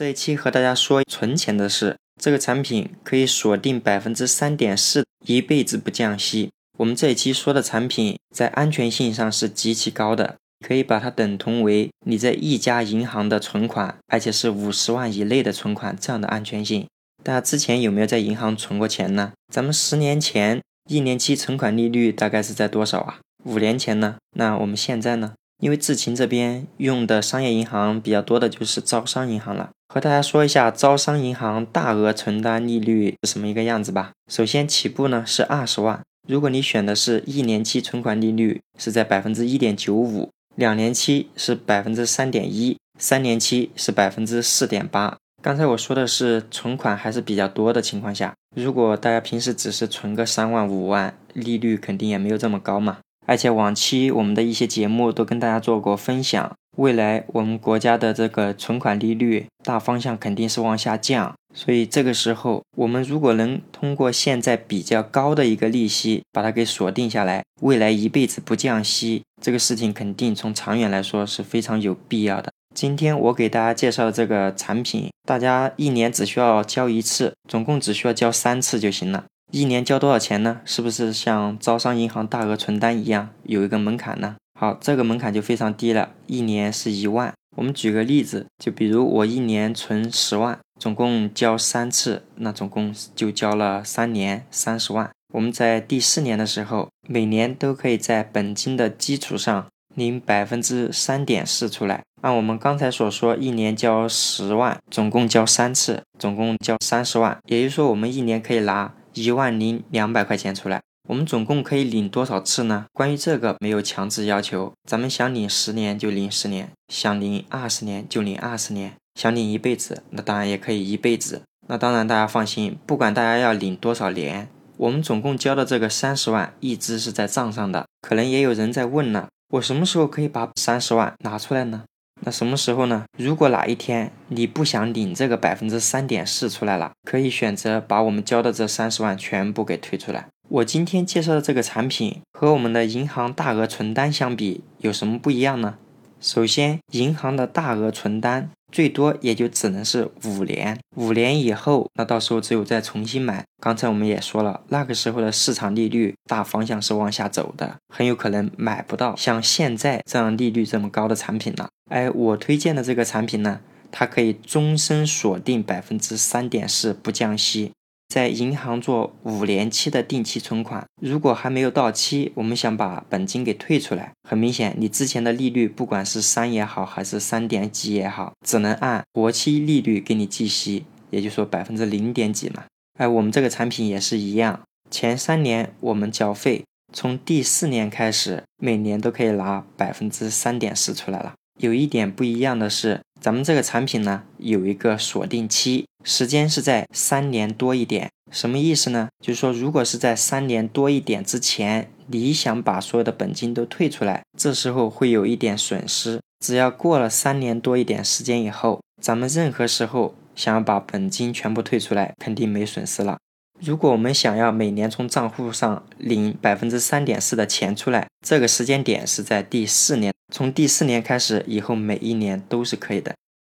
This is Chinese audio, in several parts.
这一期和大家说存钱的事。这个产品可以锁定百分之三点四，一辈子不降息。我们这一期说的产品在安全性上是极其高的，可以把它等同为你在一家银行的存款，而且是五十万以内的存款这样的安全性。大家之前有没有在银行存过钱呢？咱们十年前一年期存款利率大概是在多少啊？五年前呢？那我们现在呢？因为智勤这边用的商业银行比较多的就是招商银行了，和大家说一下招商银行大额存单利率是什么一个样子吧。首先起步呢是二十万，如果你选的是一年期存款利率是在百分之一点九五，两年期是百分之三点一，三年期是百分之四点八。刚才我说的是存款还是比较多的情况下，如果大家平时只是存个三万五万，利率肯定也没有这么高嘛。而且往期我们的一些节目都跟大家做过分享，未来我们国家的这个存款利率大方向肯定是往下降，所以这个时候我们如果能通过现在比较高的一个利息把它给锁定下来，未来一辈子不降息，这个事情肯定从长远来说是非常有必要的。今天我给大家介绍这个产品，大家一年只需要交一次，总共只需要交三次就行了。一年交多少钱呢？是不是像招商银行大额存单一样有一个门槛呢？好，这个门槛就非常低了，一年是一万。我们举个例子，就比如我一年存十万，总共交三次，那总共就交了三年三十万。我们在第四年的时候，每年都可以在本金的基础上领百分之三点四出来。按我们刚才所说，一年交十万，总共交三次，总共交三十万。也就是说，我们一年可以拿。一万零两百块钱出来，我们总共可以领多少次呢？关于这个没有强制要求，咱们想领十年就领十年，想领二十年就领二十年，想领一辈子那当然也可以一辈子。那当然大家放心，不管大家要领多少年，我们总共交的这个三十万一直是在账上的。可能也有人在问了，我什么时候可以把三十万拿出来呢？那什么时候呢？如果哪一天你不想领这个百分之三点四出来了，可以选择把我们交的这三十万全部给退出来。我今天介绍的这个产品和我们的银行大额存单相比有什么不一样呢？首先，银行的大额存单。最多也就只能是五年，五年以后，那到时候只有再重新买。刚才我们也说了，那个时候的市场利率大方向是往下走的，很有可能买不到像现在这样利率这么高的产品了。哎，我推荐的这个产品呢，它可以终身锁定百分之三点四不降息。在银行做五年期的定期存款，如果还没有到期，我们想把本金给退出来，很明显，你之前的利率不管是三也好，还是三点几也好，只能按活期利率给你计息，也就是说百分之零点几嘛。哎，我们这个产品也是一样，前三年我们缴费，从第四年开始，每年都可以拿百分之三点四出来了。有一点不一样的是。咱们这个产品呢，有一个锁定期，时间是在三年多一点。什么意思呢？就是说，如果是在三年多一点之前，你想把所有的本金都退出来，这时候会有一点损失。只要过了三年多一点时间以后，咱们任何时候想要把本金全部退出来，肯定没损失了。如果我们想要每年从账户上领百分之三点四的钱出来，这个时间点是在第四年。从第四年开始，以后每一年都是可以的。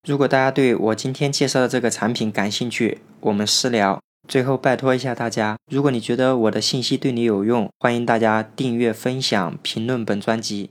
如果大家对我今天介绍的这个产品感兴趣，我们私聊。最后拜托一下大家，如果你觉得我的信息对你有用，欢迎大家订阅、分享、评论本专辑。